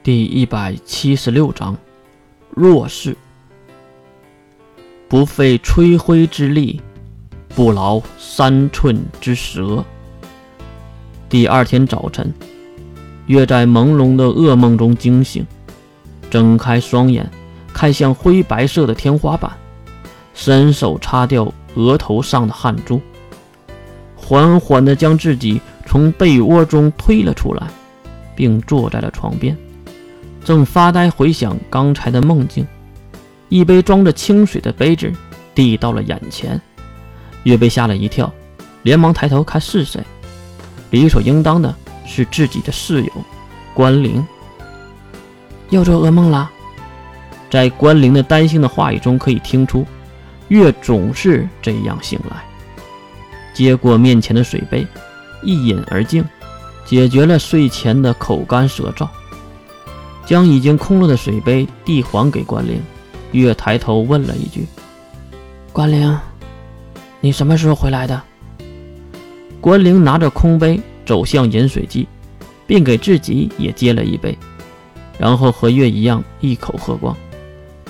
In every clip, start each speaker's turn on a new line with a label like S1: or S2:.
S1: 第一百七十六章，弱势。不费吹灰之力，不劳三寸之舌。第二天早晨，月在朦胧的噩梦中惊醒，睁开双眼，看向灰白色的天花板，伸手擦掉额头上的汗珠，缓缓地将自己从被窝中推了出来，并坐在了床边。正发呆回想刚才的梦境，一杯装着清水的杯子递到了眼前，月被吓了一跳，连忙抬头看是谁，理所应当的是自己的室友关灵。
S2: 又做噩梦了，
S1: 在关灵的担心的话语中可以听出，月总是这样醒来。接过面前的水杯，一饮而尽，解决了睡前的口干舌燥。将已经空了的水杯递还给关灵，月抬头问了一句：“
S2: 关灵，你什么时候回来的？”
S1: 关灵拿着空杯走向饮水机，并给自己也接了一杯，然后和月一样一口喝光。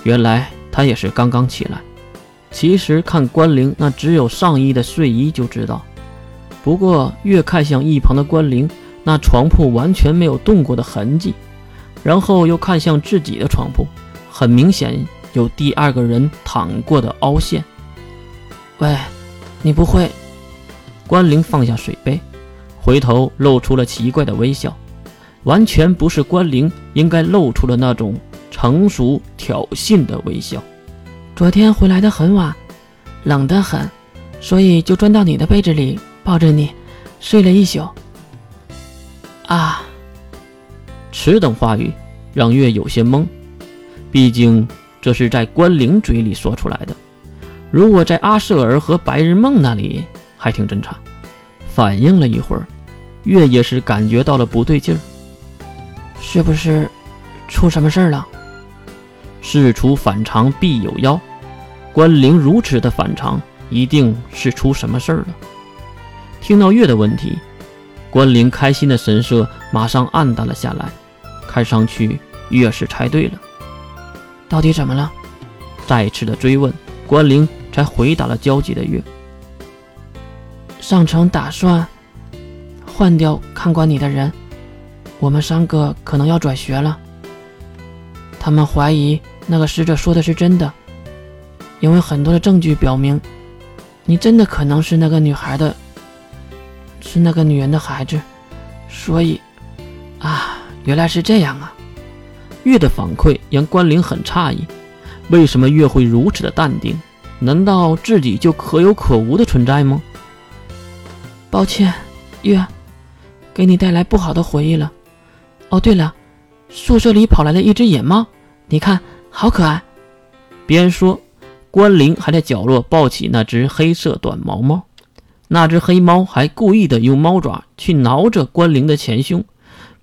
S1: 原来他也是刚刚起来。其实看关灵那只有上衣的睡衣就知道。不过月看向一旁的关灵，那床铺完全没有动过的痕迹。然后又看向自己的床铺，很明显有第二个人躺过的凹陷。
S2: 喂，你不会？
S1: 关灵放下水杯，回头露出了奇怪的微笑，完全不是关灵应该露出的那种成熟挑衅的微笑。
S2: 昨天回来的很晚，冷得很，所以就钻到你的被子里抱着你睡了一宿。啊。
S1: 此等话语让月有些懵，毕竟这是在关灵嘴里说出来的，如果在阿舍尔和白日梦那里还挺正常。反应了一会儿，月也是感觉到了不对劲儿，
S2: 是不是出什么事儿了？
S1: 事出反常必有妖，关灵如此的反常，一定是出什么事儿了。听到月的问题，关灵开心的神色马上暗淡了下来。看上去越是猜对了，
S2: 到底怎么了？
S1: 再次的追问，关灵才回答了焦急的月。
S2: 上城打算换掉看管你的人，我们三个可能要转学了。他们怀疑那个使者说的是真的，因为很多的证据表明，你真的可能是那个女孩的，是那个女人的孩子，所以，啊。原来是这样啊！
S1: 月的反馈让关灵很诧异，为什么月会如此的淡定？难道自己就可有可无的存在吗？
S2: 抱歉，月，给你带来不好的回忆了。哦，对了，宿舍里跑来了一只野猫，你看，好可爱。
S1: 边说，关灵还在角落抱起那只黑色短毛猫，那只黑猫还故意的用猫爪去挠着关灵的前胸。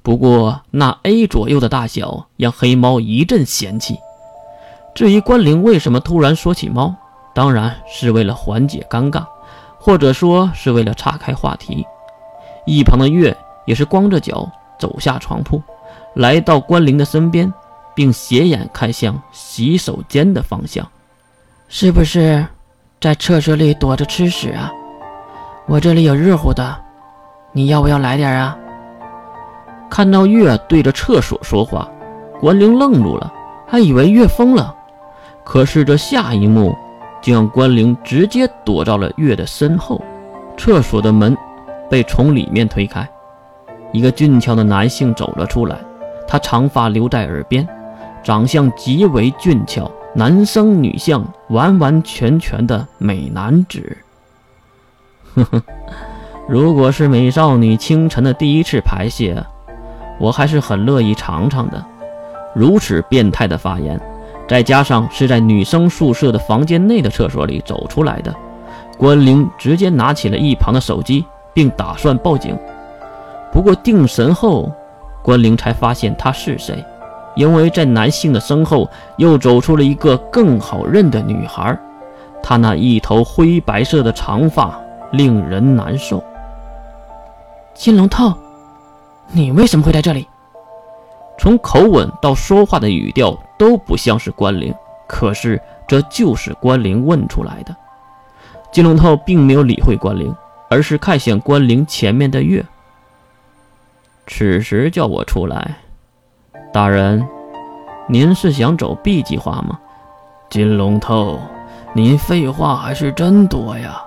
S1: 不过，那 A 左右的大小让黑猫一阵嫌弃。至于关灵为什么突然说起猫，当然是为了缓解尴尬，或者说是为了岔开话题。一旁的月也是光着脚走下床铺，来到关灵的身边，并斜眼看向洗手间的方向：“
S2: 是不是在厕所里躲着吃屎啊？我这里有热乎的，你要不要来点啊？”
S1: 看到月对着厕所说话，关灵愣住了，还以为月疯了。可是这下一幕，就让关灵直接躲到了月的身后。厕所的门被从里面推开，一个俊俏的男性走了出来。他长发留在耳边，长相极为俊俏，男生女相，完完全全的美男子。呵呵，如果是美少女清晨的第一次排泄。我还是很乐意尝尝的。如此变态的发言，再加上是在女生宿舍的房间内的厕所里走出来的，关灵直接拿起了一旁的手机，并打算报警。不过定神后，关灵才发现他是谁，因为在男性的身后又走出了一个更好认的女孩，她那一头灰白色的长发令人难受。
S2: 金龙套。你为什么会在这里？
S1: 从口吻到说话的语调都不像是关灵，可是这就是关灵问出来的。金龙头并没有理会关灵，而是看向关灵前面的月。此时叫我出来，大人，您是想走 B 计划吗？
S2: 金龙头，您废话还是真多呀！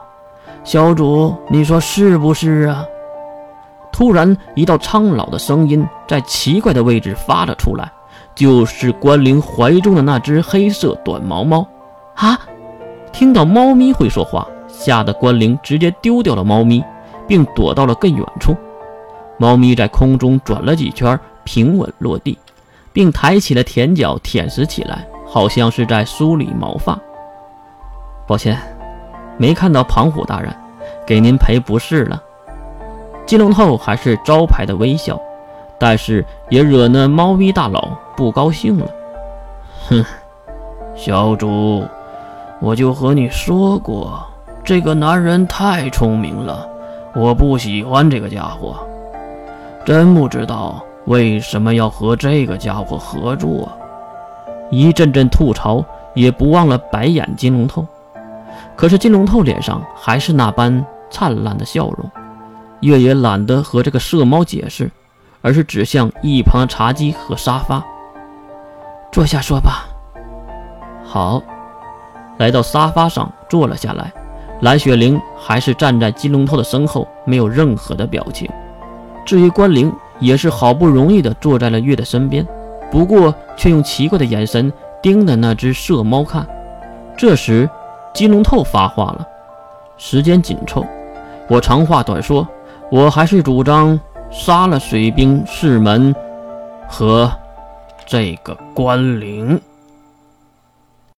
S2: 小主，你说是不是啊？
S1: 突然，一道苍老的声音在奇怪的位置发了出来，就是关灵怀中的那只黑色短毛猫。啊！听到猫咪会说话，吓得关灵直接丢掉了猫咪，并躲到了更远处。猫咪在空中转了几圈，平稳落地，并抬起了舔脚舔食起来，好像是在梳理毛发。抱歉，没看到庞虎大人，给您赔不是了。金龙头还是招牌的微笑，但是也惹那猫咪大佬不高兴了。
S2: 哼，小主，我就和你说过，这个男人太聪明了，我不喜欢这个家伙。真不知道为什么要和这个家伙合作，
S1: 一阵阵吐槽，也不忘了白眼金龙头。可是金龙头脸上还是那般灿烂的笑容。月也懒得和这个色猫解释，而是指向一旁的茶几和沙发，
S2: 坐下说吧。
S1: 好，来到沙发上坐了下来。蓝雪玲还是站在金龙头的身后，没有任何的表情。至于关灵，也是好不容易的坐在了月的身边，不过却用奇怪的眼神盯着那只色猫看。这时，金龙透发话了：“时间紧凑，我长话短说，我还是主张杀了水兵士门和这个关灵。”